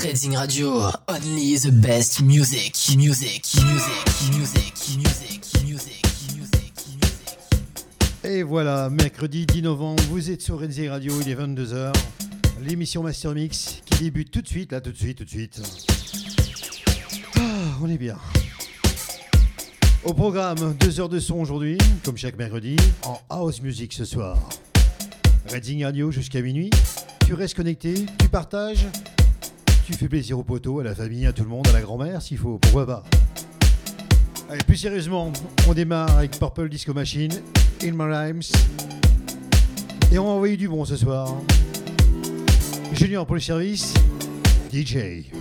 Reading Radio, only the best music, music, music, music, music, music. Et voilà, mercredi 10 novembre, vous êtes sur Reading Radio, il est 22h. L'émission Master Mix qui débute tout de suite, là, tout de suite, tout de suite. Ah, on est bien. Au programme, deux heures de son aujourd'hui, comme chaque mercredi, en house music ce soir. Reading Radio jusqu'à minuit. Tu restes connecté, tu partages, tu fais plaisir aux poteaux, à la famille, à tout le monde, à la grand-mère s'il faut, pourquoi pas. Allez, plus sérieusement, on démarre avec Purple Disco Machine, In My Rhymes. Et on va envoyer du bon ce soir. Junior pour le service, DJ.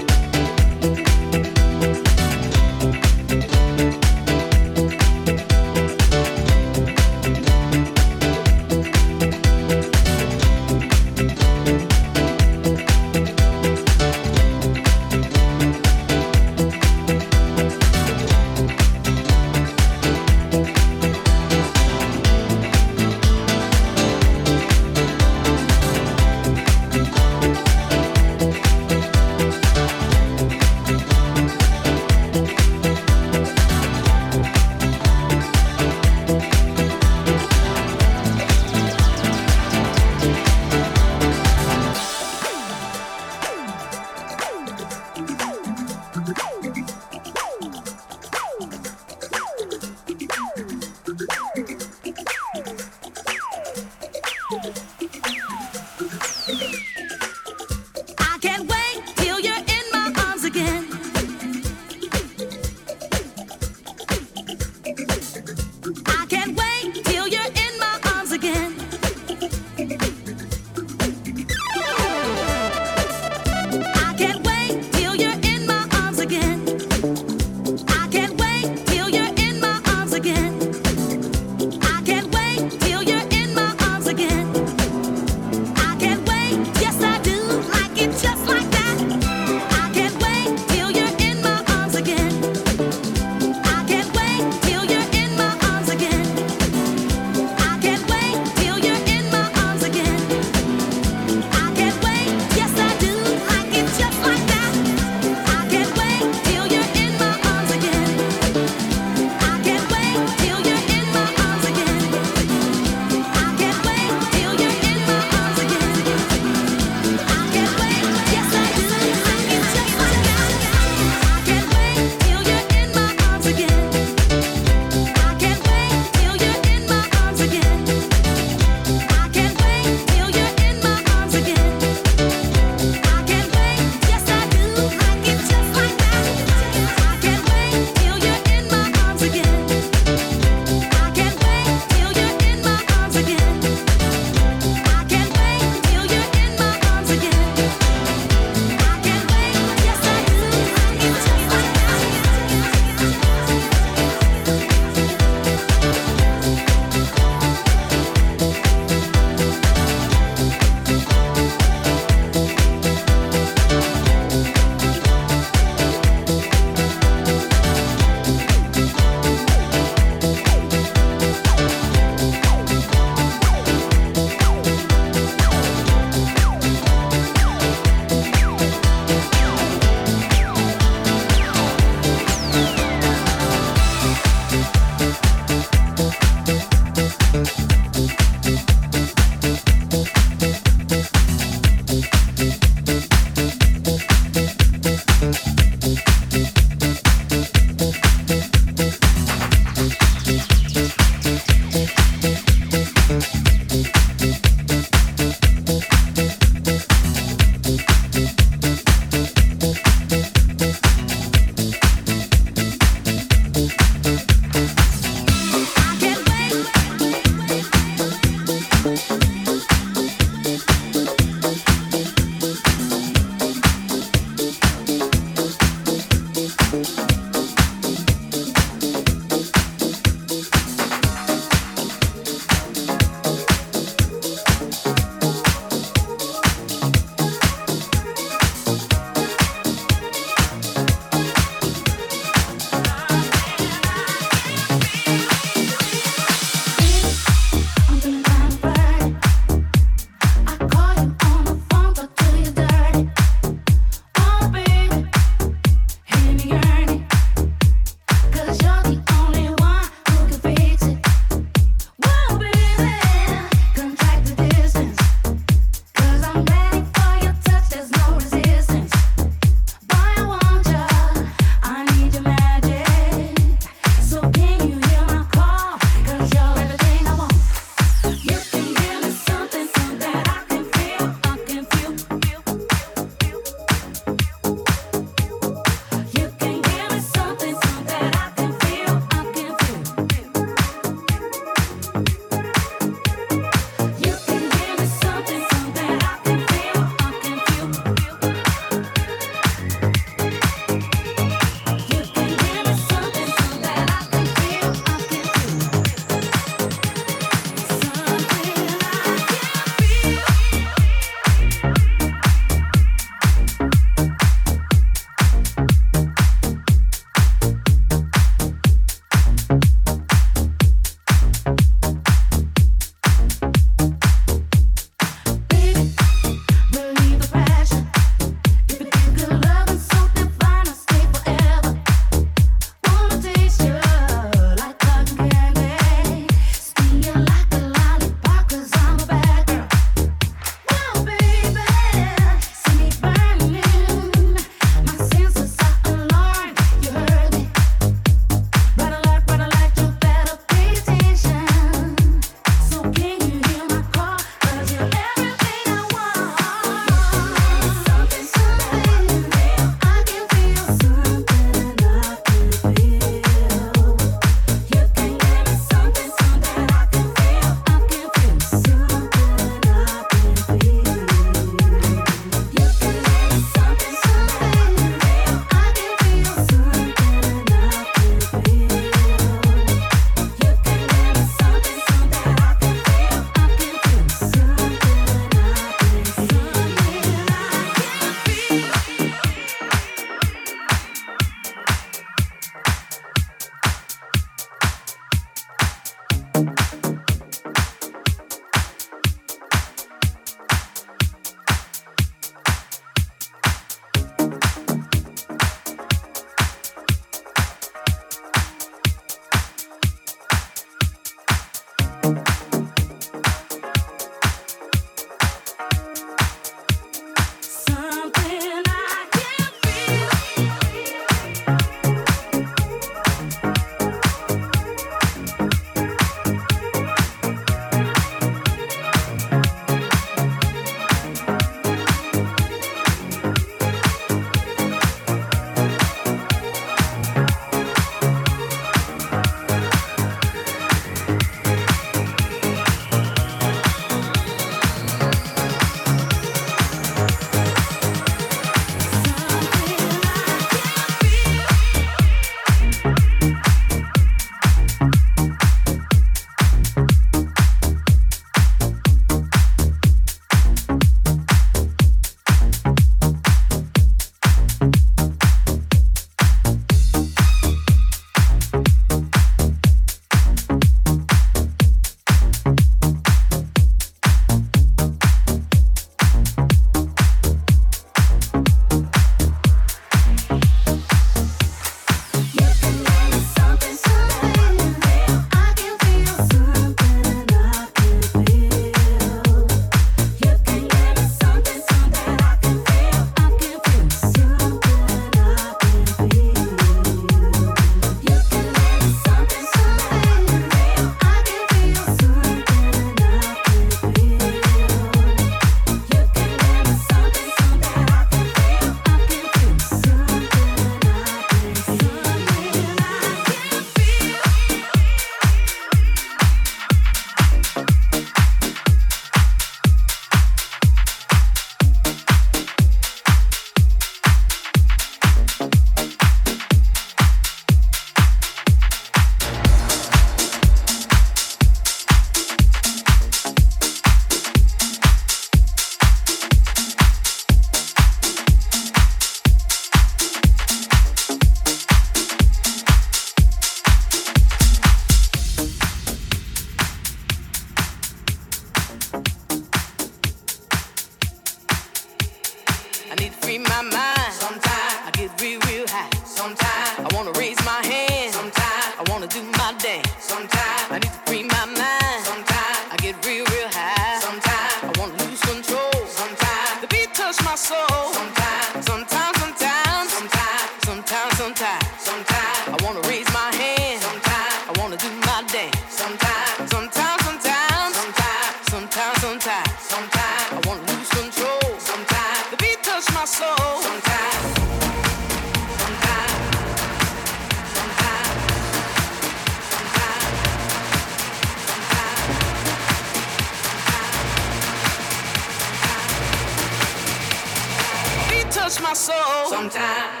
time.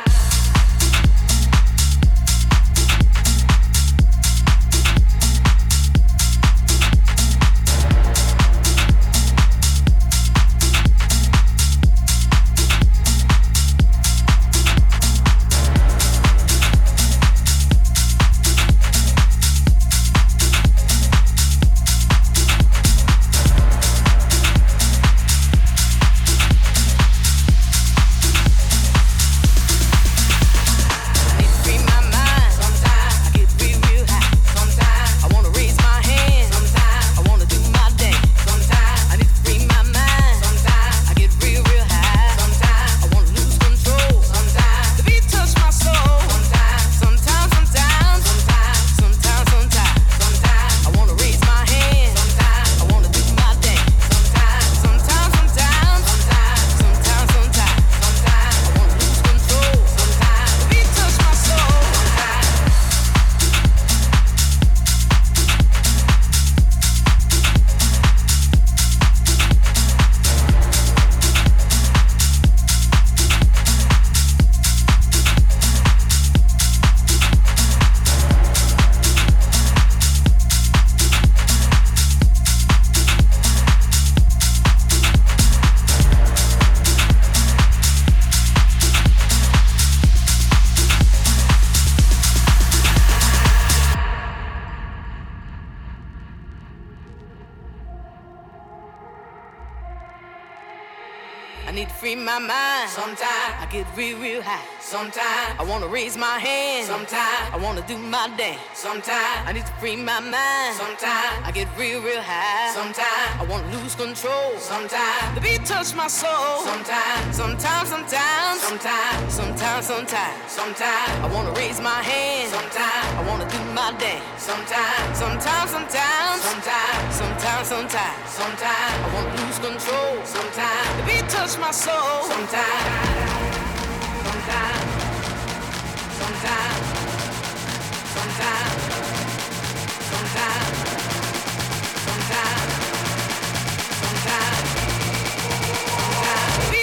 Control. Sometimes. The beat touch my soul. Sometimes, sometimes, sometimes, sometimes, sometimes, sometimes, sometimes. I wanna raise my hand. Sometimes. I wanna do my dance. Sometimes, sometimes, sometimes, sometimes, sometimes, sometimes, sometimes. I wanna lose control. Sometimes. The beat touch my soul. Sometimes, sometimes,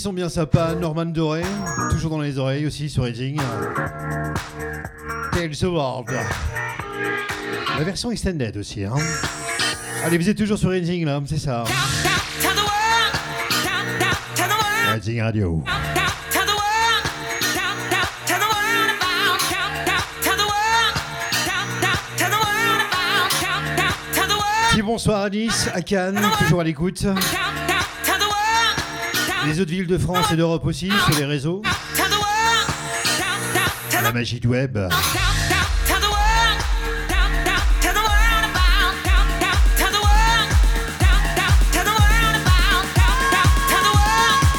Un petit son bien sympa, Norman Doré, toujours dans les oreilles aussi sur Raging. Tales of World. La version extended aussi. Hein. Allez, vous êtes toujours sur Raging là, c'est ça. Raging Radio. Petit bonsoir à Nice, à Cannes, toujours à l'écoute. Les autres villes de France et d'Europe aussi, sur les réseaux. La magie du web.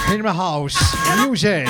In my house, music.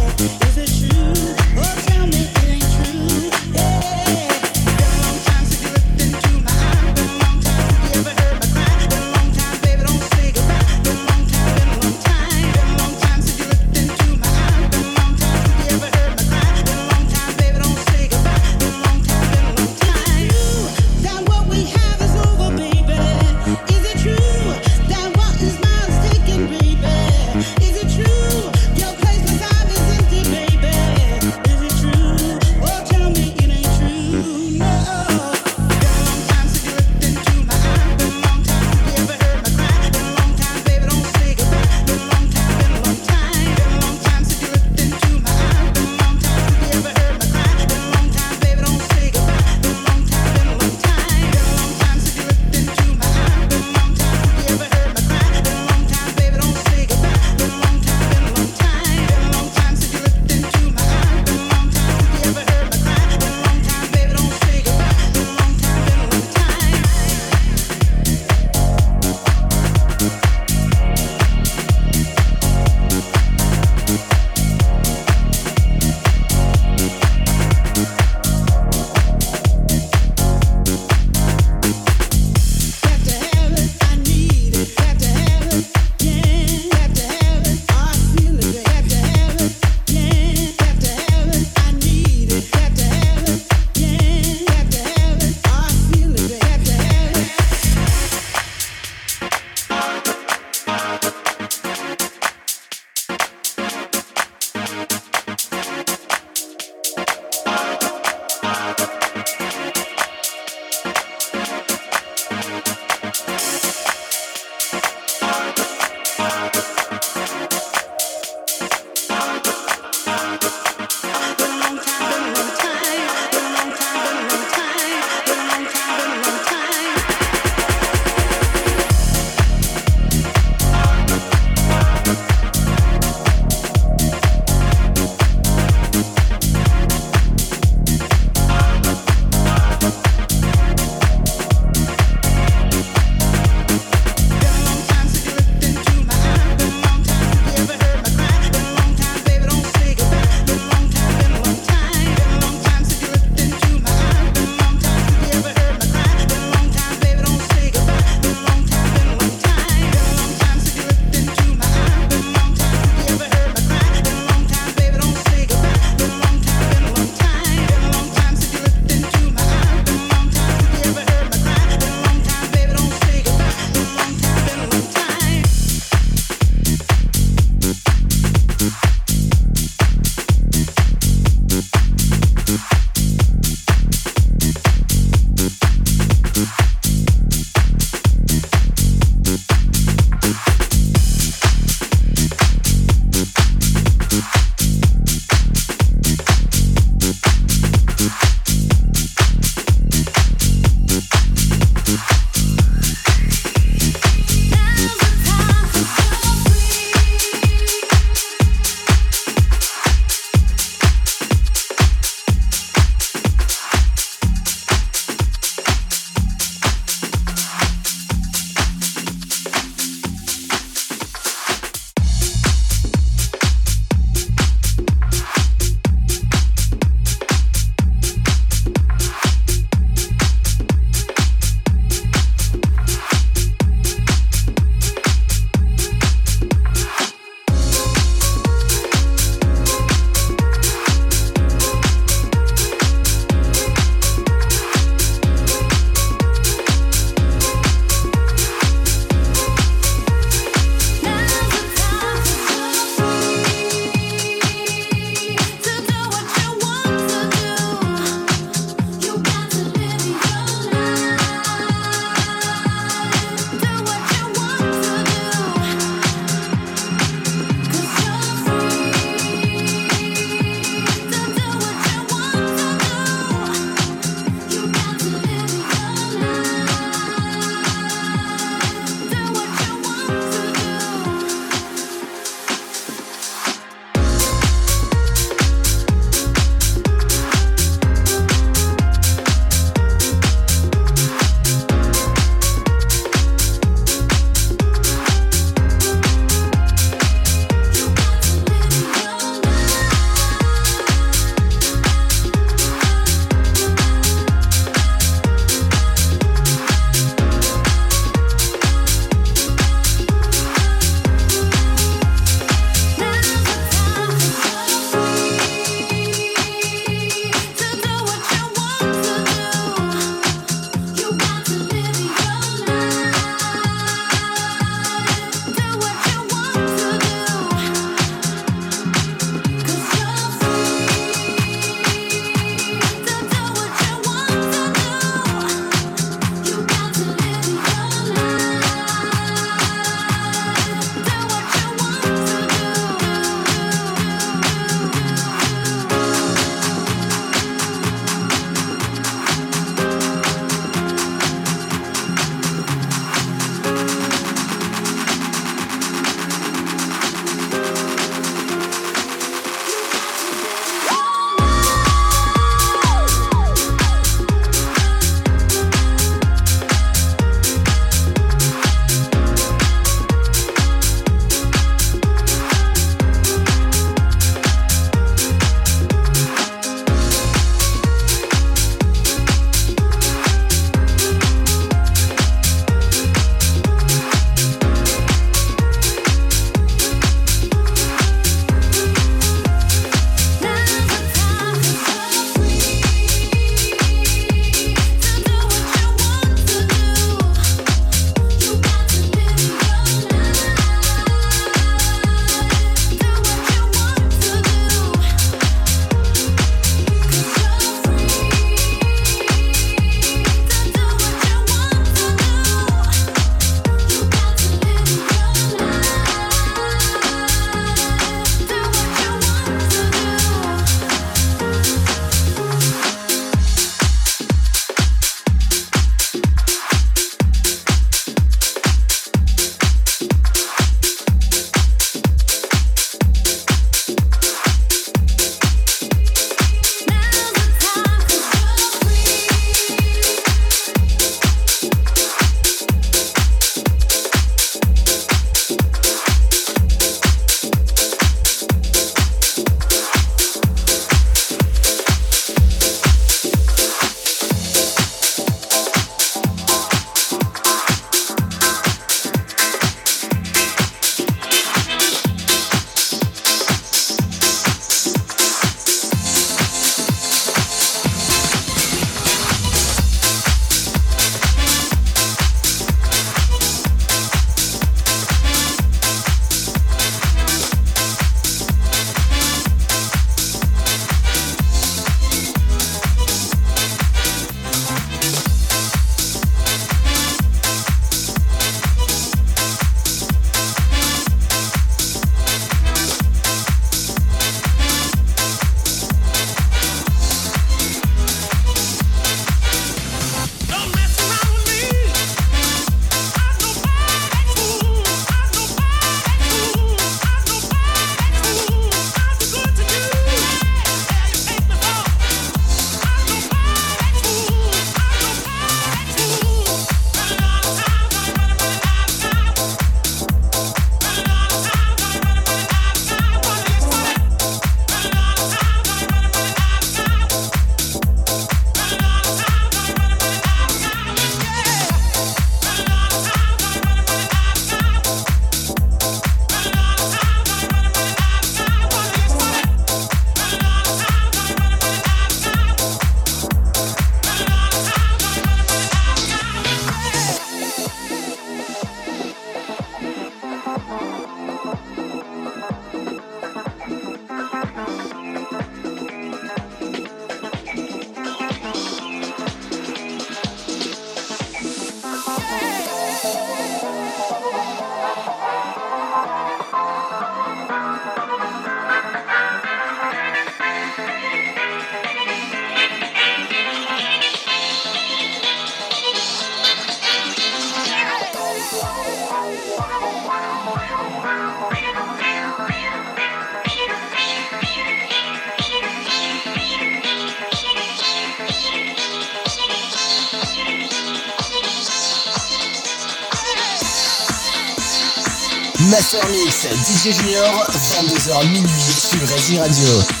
Mix, DJ Junior, 22h minuit sur Radio.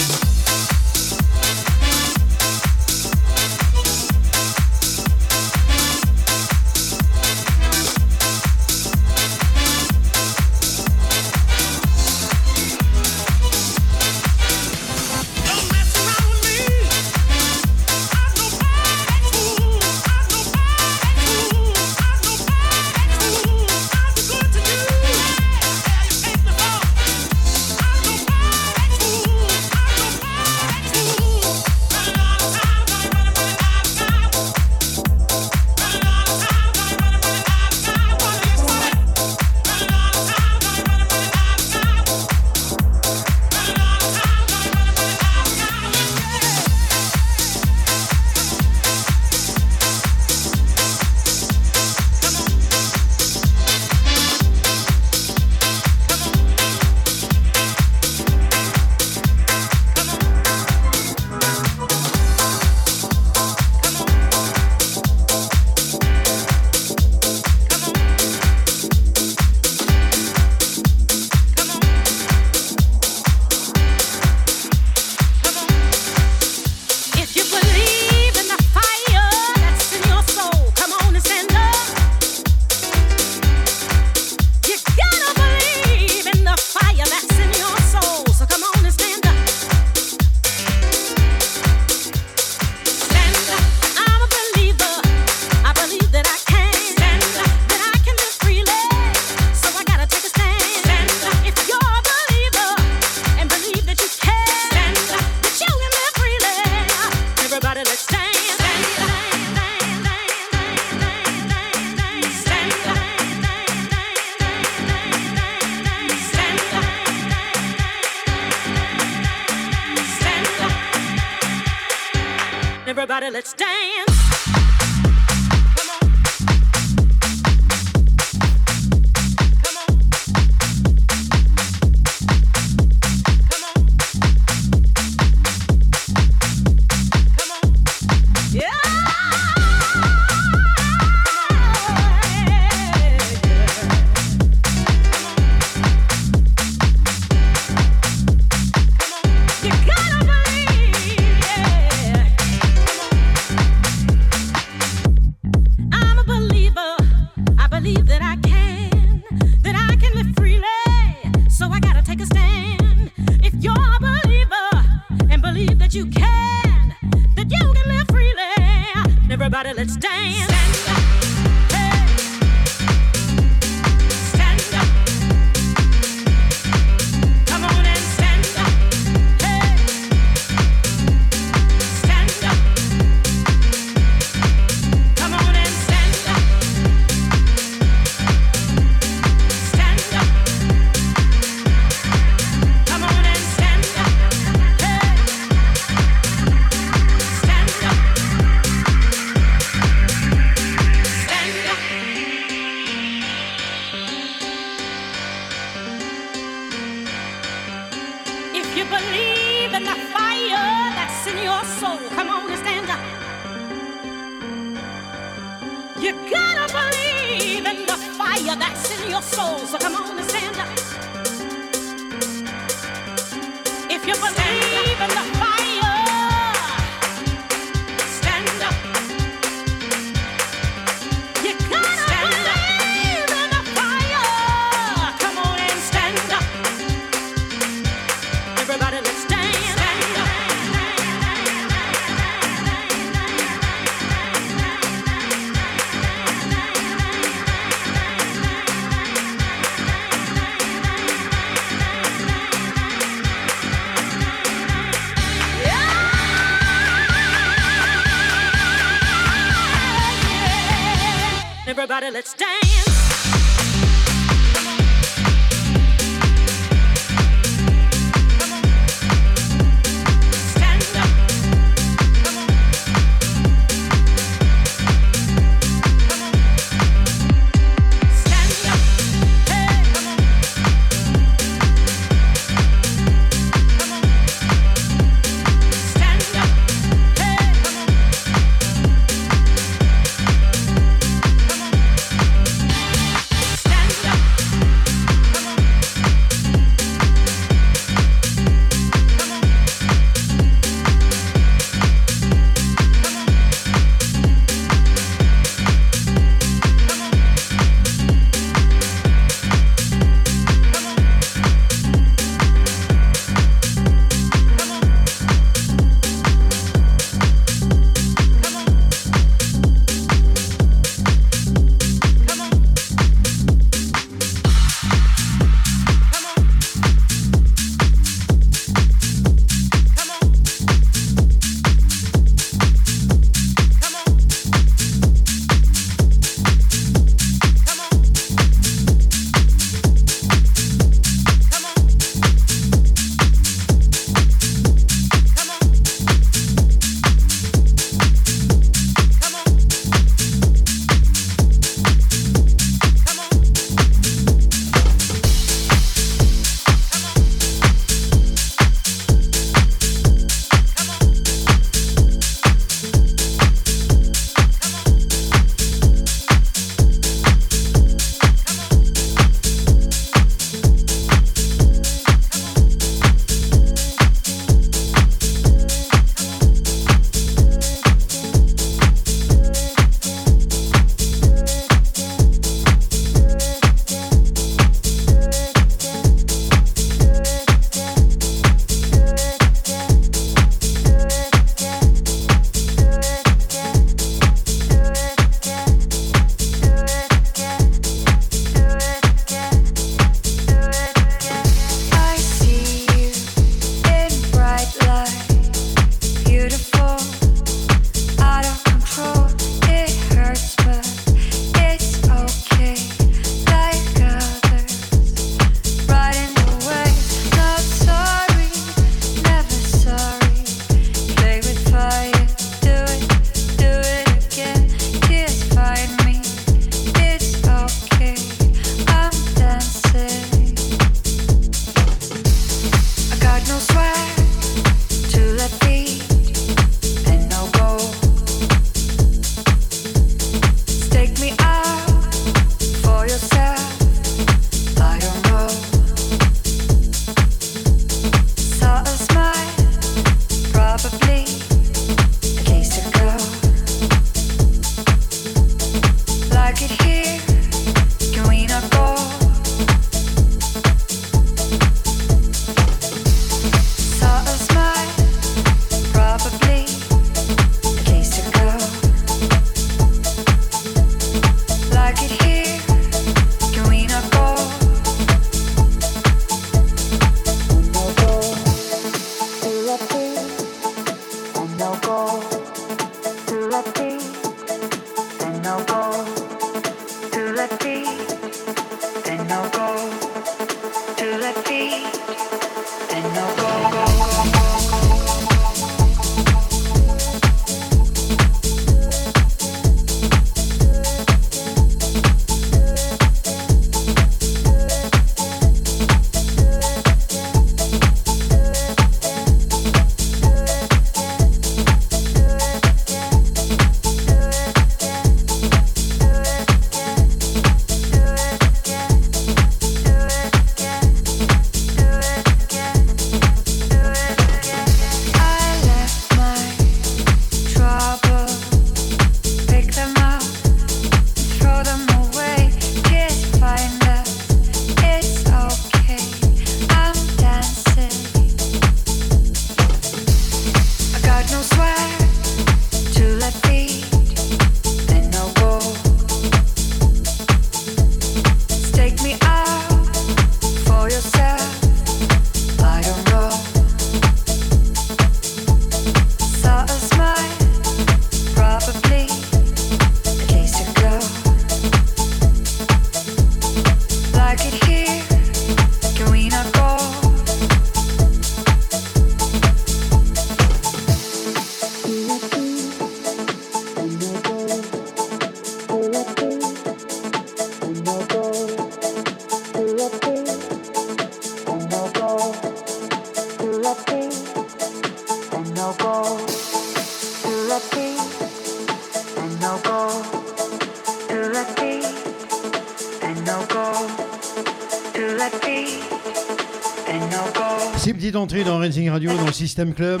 Radio dans le système club.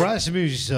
Rasmus.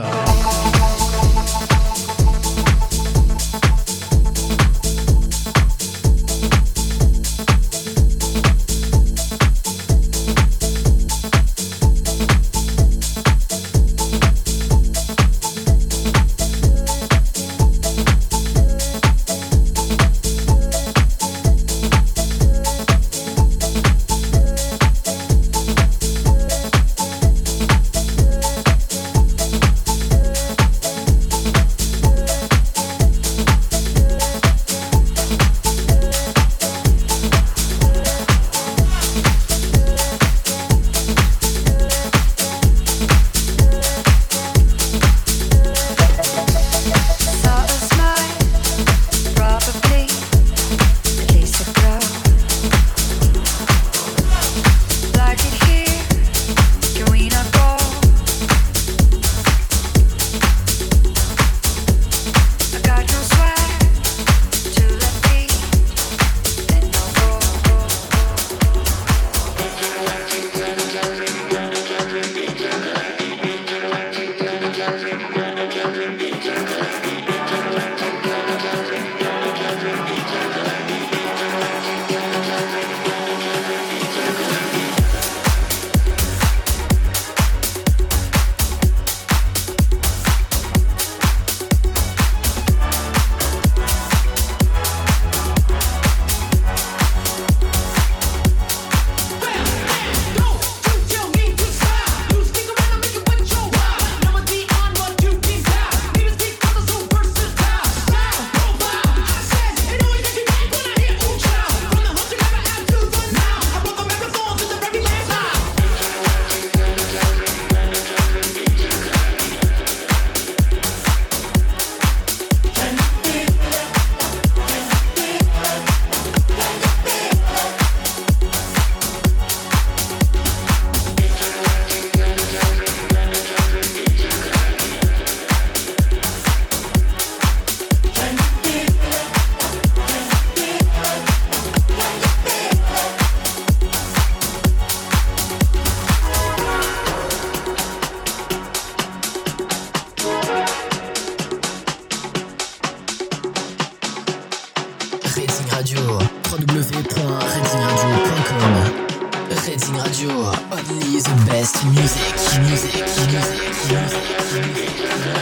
best music, music, music, music. music.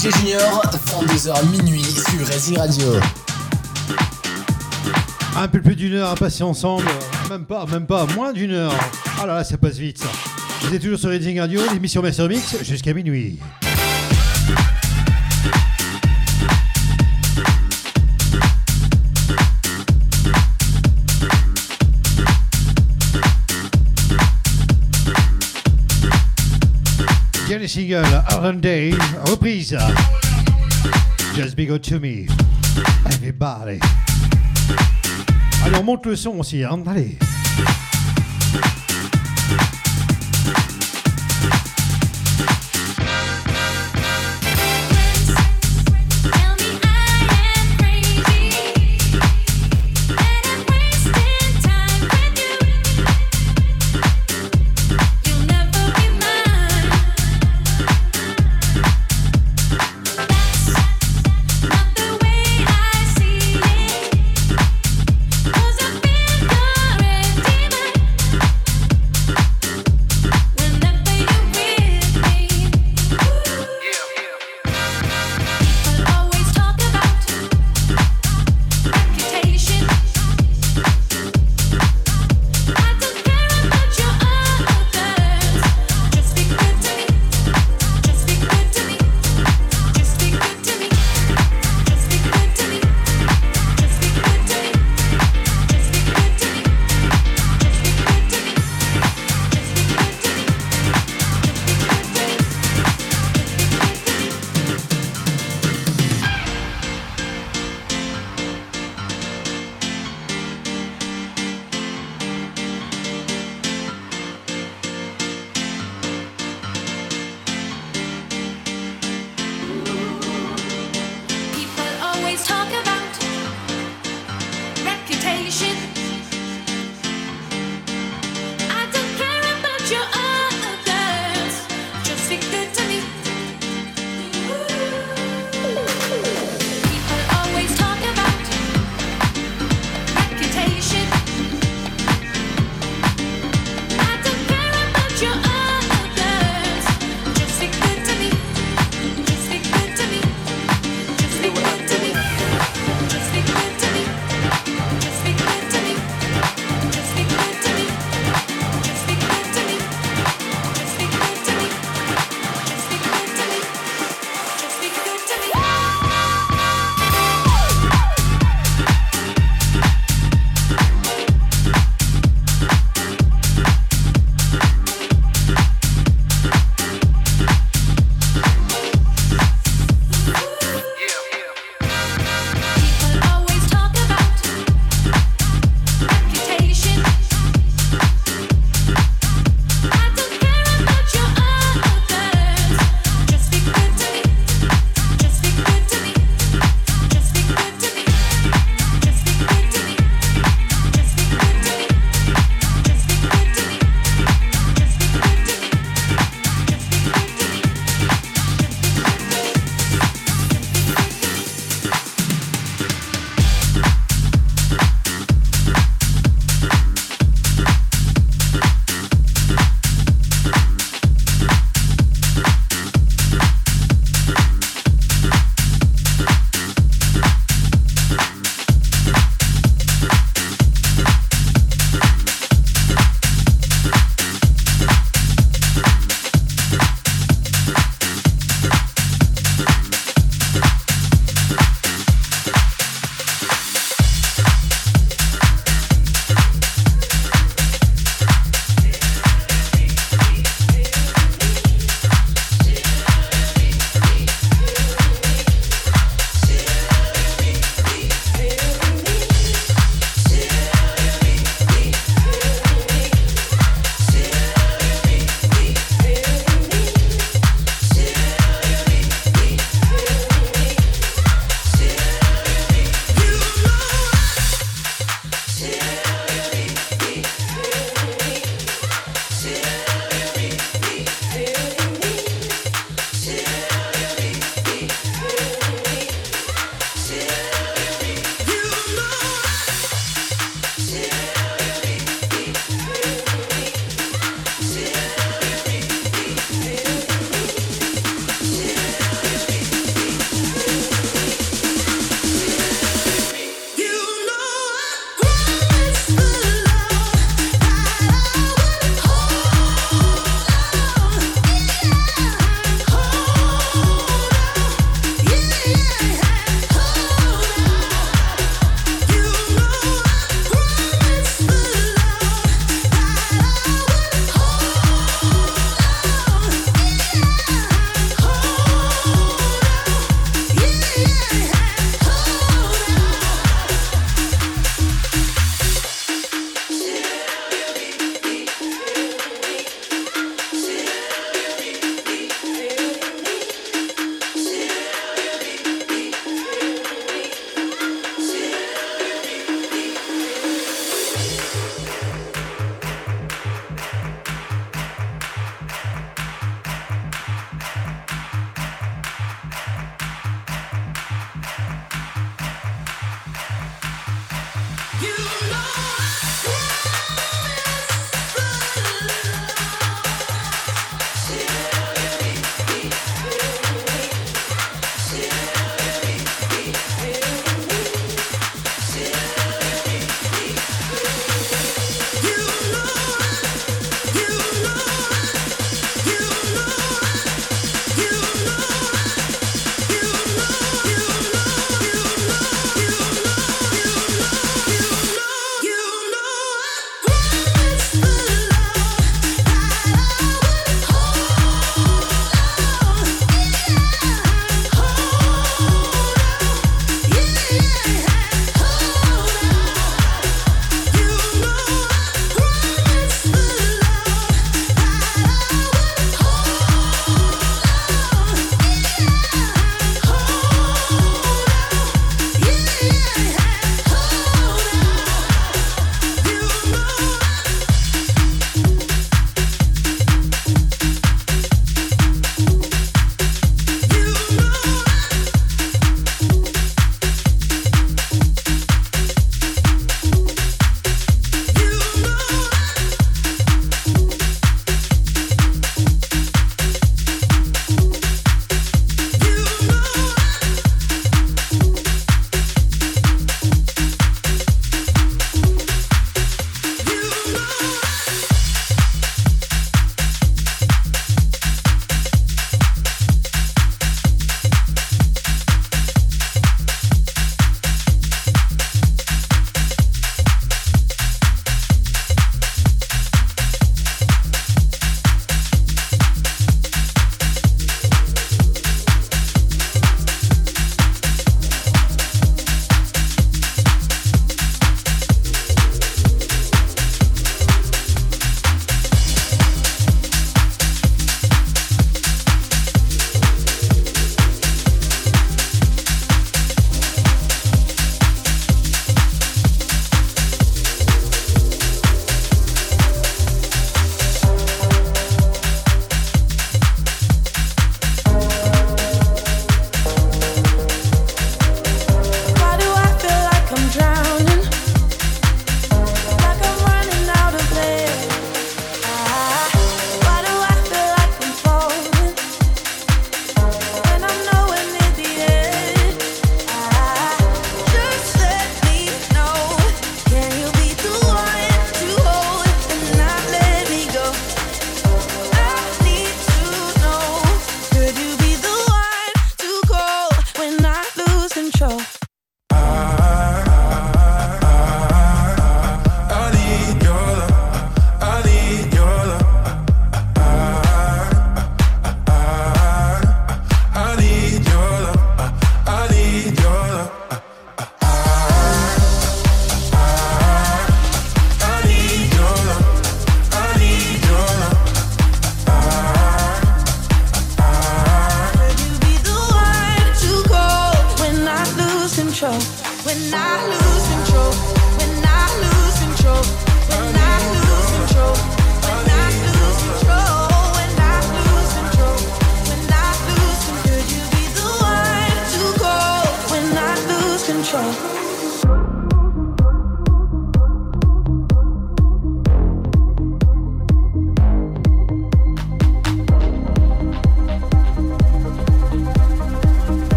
DJ Junior, 22h minuit sur Racing Radio. Un peu plus d'une heure à passer ensemble. Même pas, même pas, moins d'une heure. Ah là là, ça passe vite ça. Vous êtes toujours sur Racing Radio, l'émission Master Mix jusqu'à minuit. Single, Iron Day, reprise. Just be good to me. Everybody. Allez, on monte le son aussi, hein. Allez.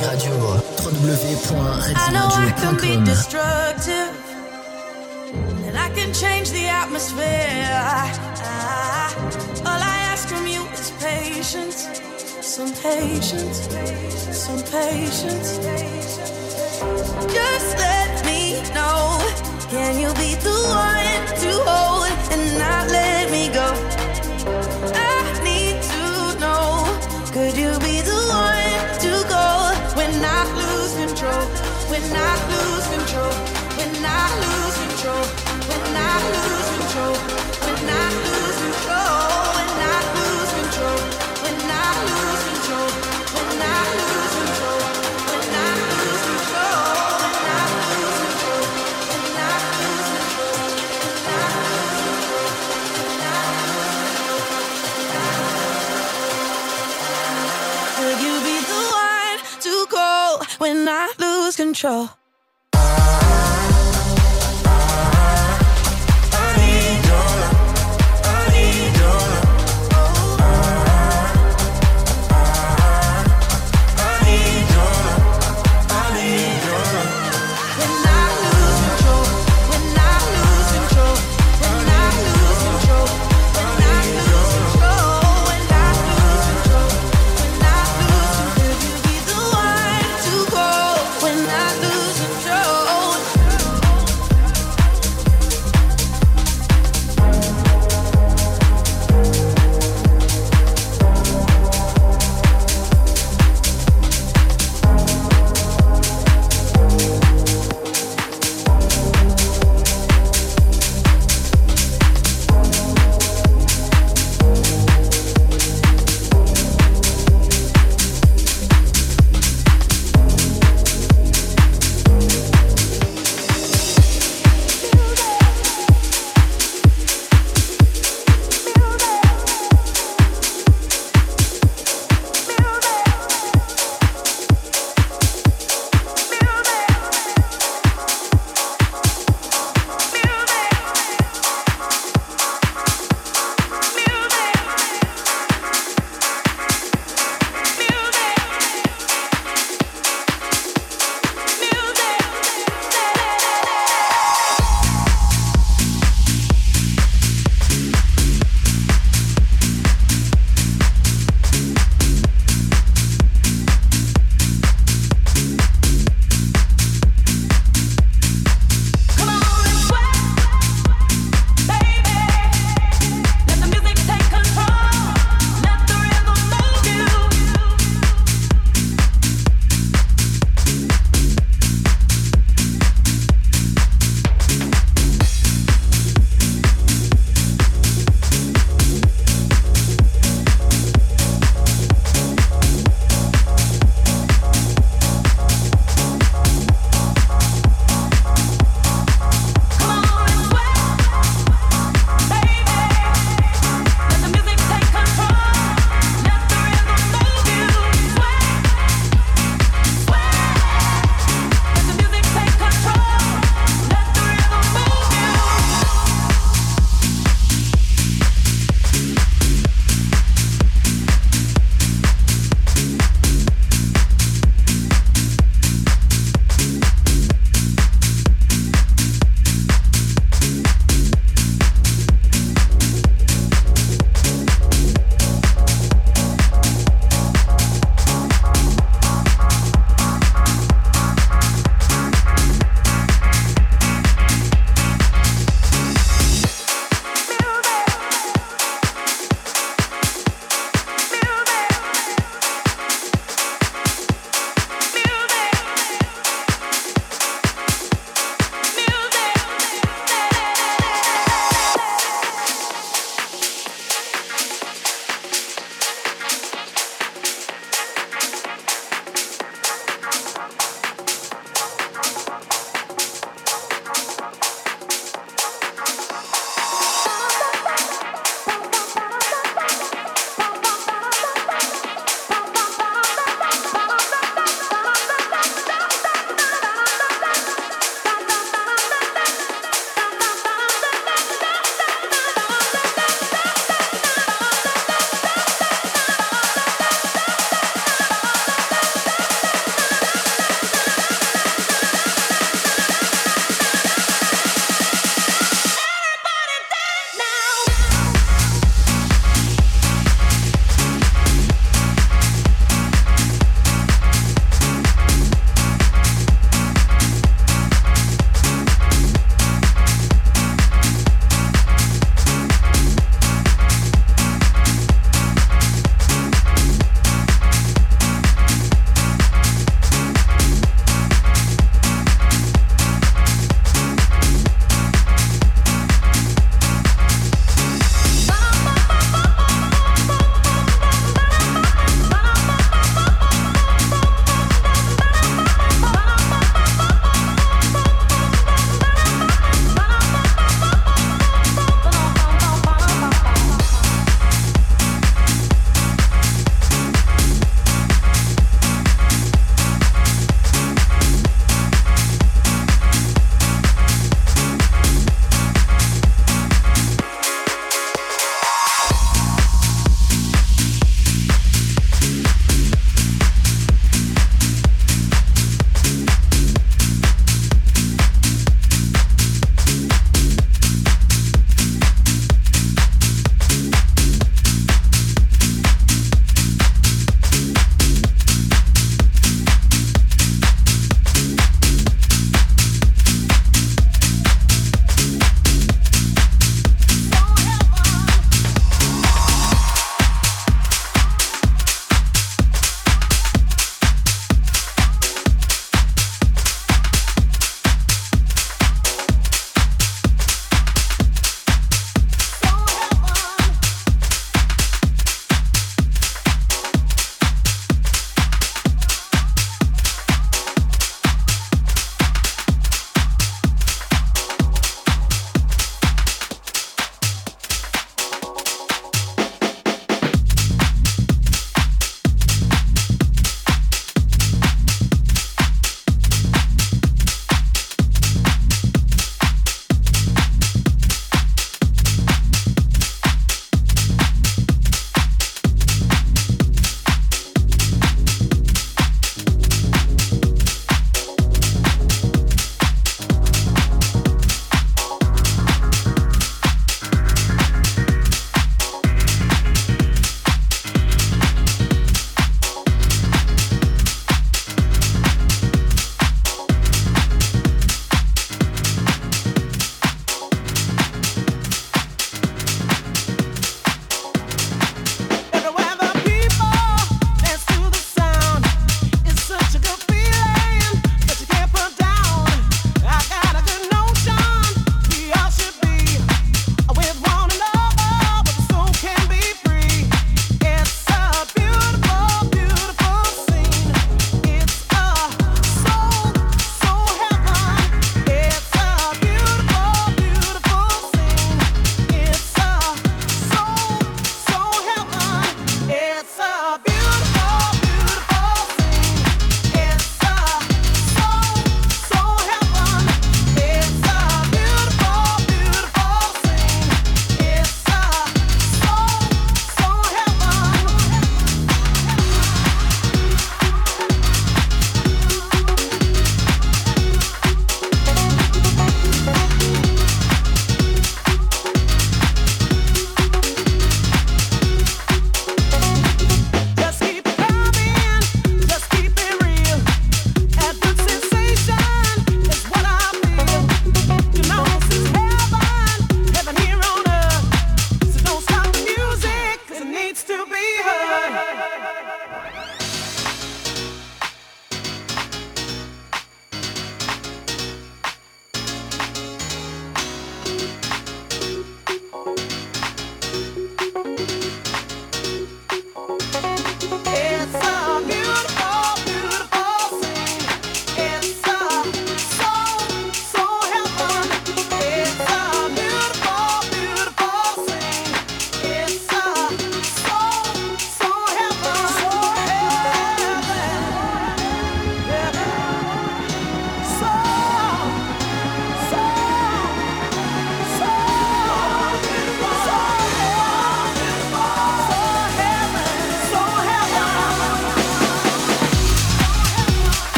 Red Radio. I know I can be destructive, and I can change the atmosphere. All I ask from you is patience, some patience, some patience. Just let me know. Can you be the one to hold and not let me go? Control? When I lose control? When I lose control? When I lose control? When I lose control? When I lose control? When I lose control? When I lose control? When I lose control? When I lose control? When I Could you be the one to when I lose control?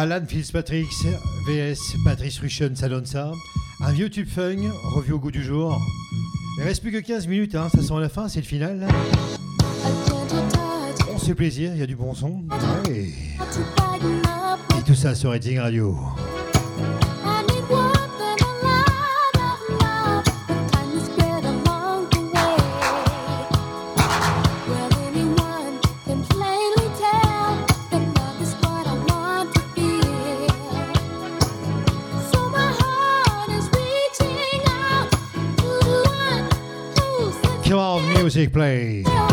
Alan Fitzpatrick vs Patrice Rushen, ça donne ça. Un vieux tube funk, revu au goût du jour. Il reste plus que 15 minutes, hein, ça sent la fin, c'est le final. On se fait plaisir, il y a du bon son. Ouais. Et tout ça sur Redding Radio. Music play.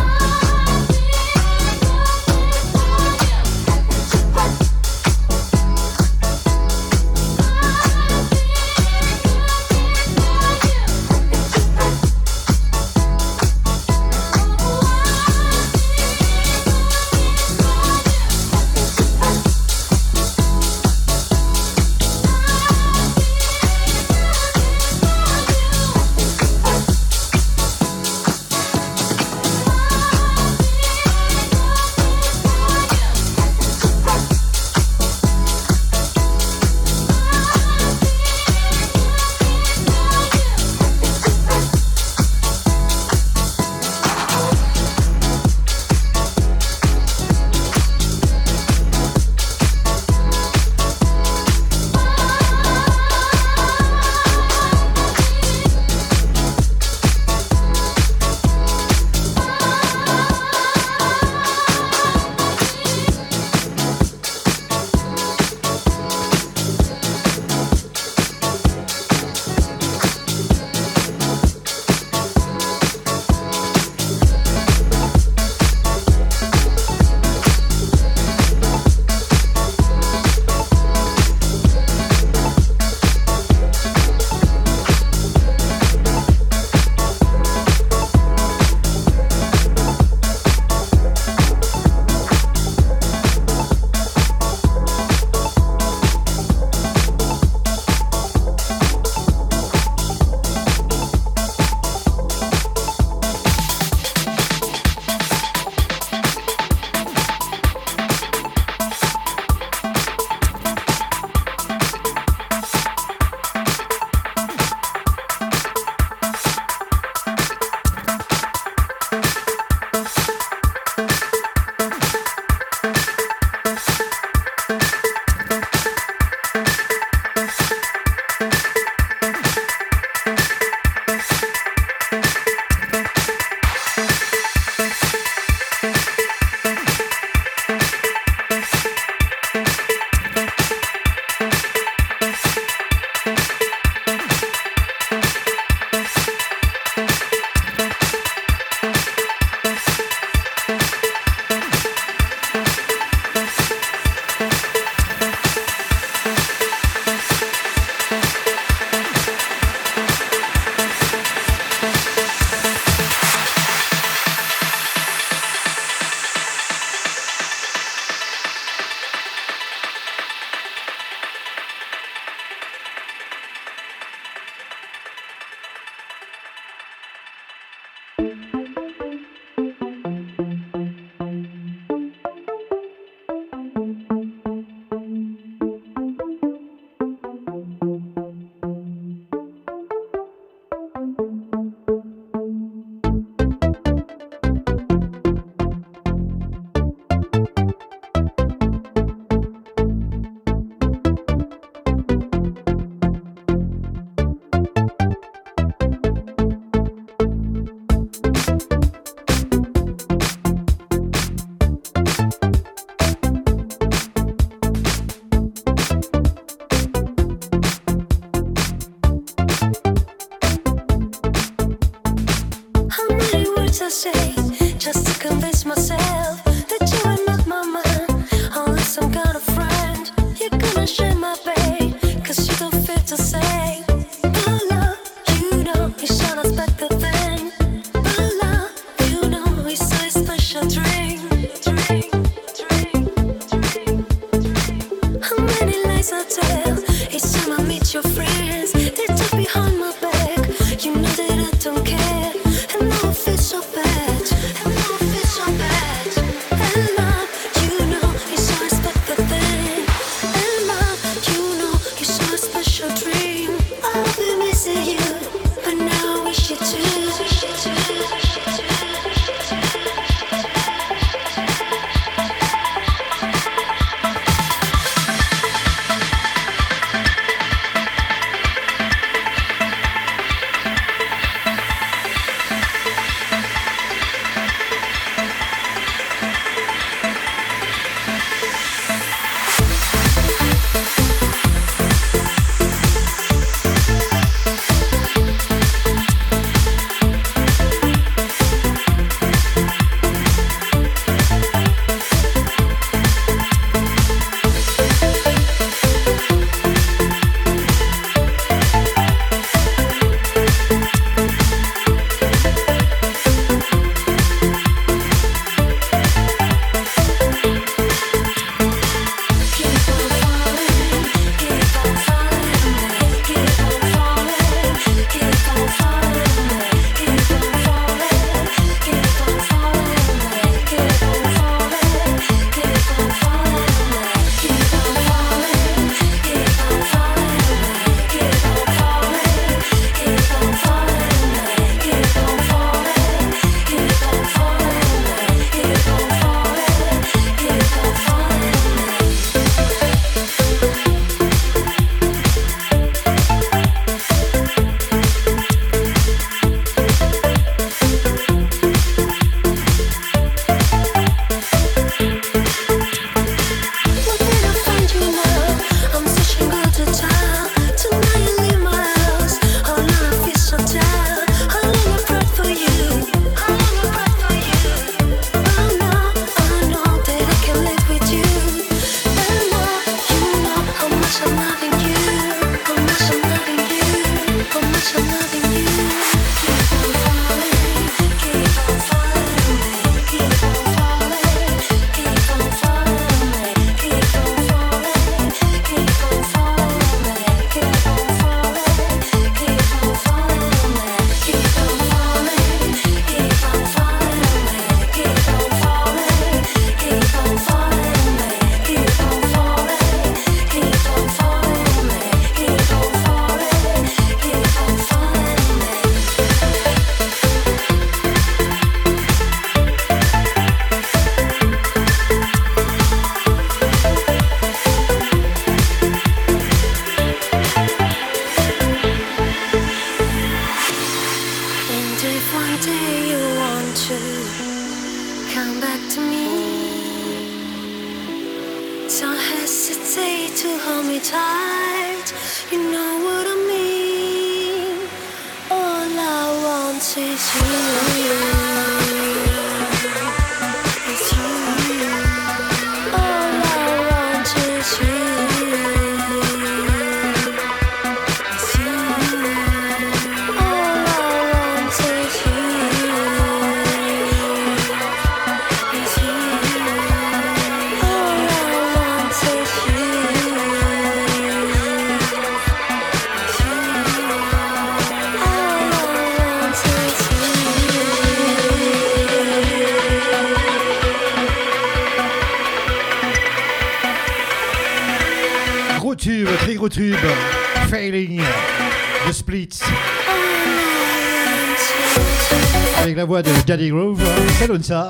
Grove. Ça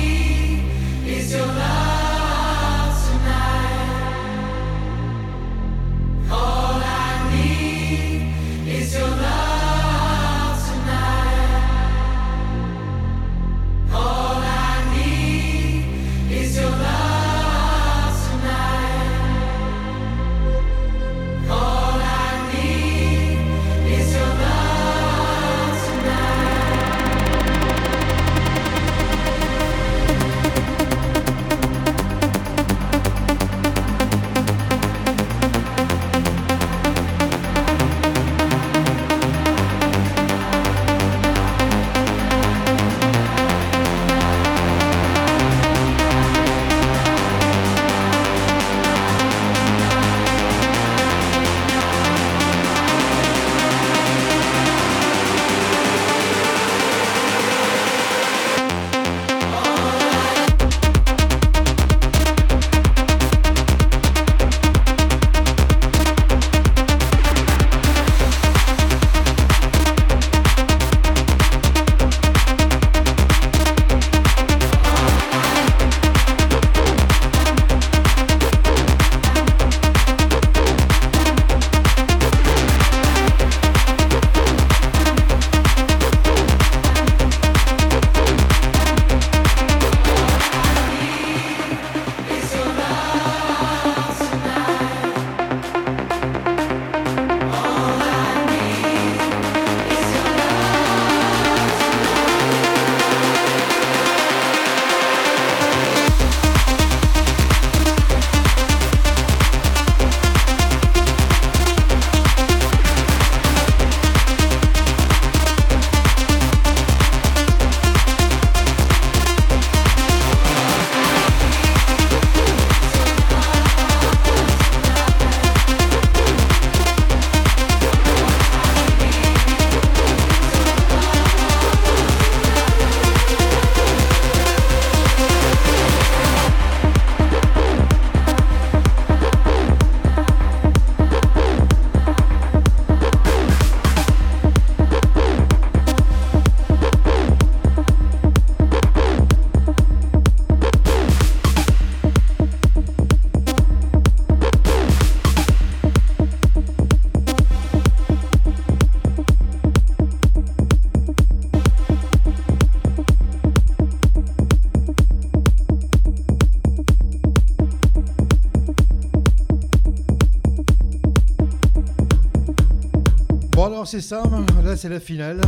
C'est ça. Là, c'est la finale.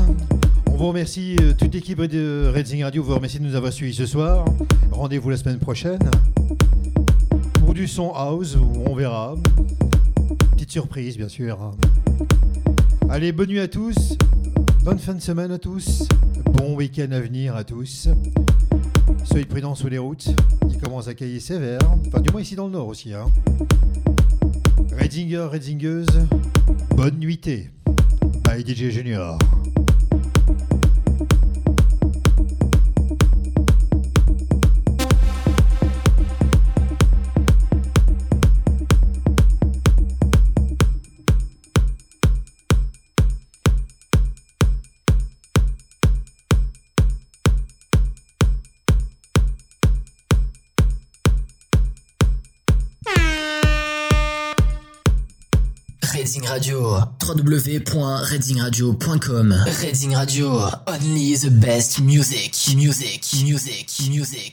On vous remercie, euh, toute l'équipe de Redzing Radio vous remercie de nous avoir suivis ce soir. Rendez-vous la semaine prochaine pour du son house, on verra. Petite surprise, bien sûr. Allez, bonne nuit à tous. Bonne fin de semaine à tous. Bon week-end à venir à tous. Soyez prudents sur les routes. Il commence à cailler sévère. Enfin, du moins ici dans le nord aussi. Hein. Redzinger, bonne nuitée. DJ Junior. www.readingradio.com Reading Radio, only the best music, music, music, music.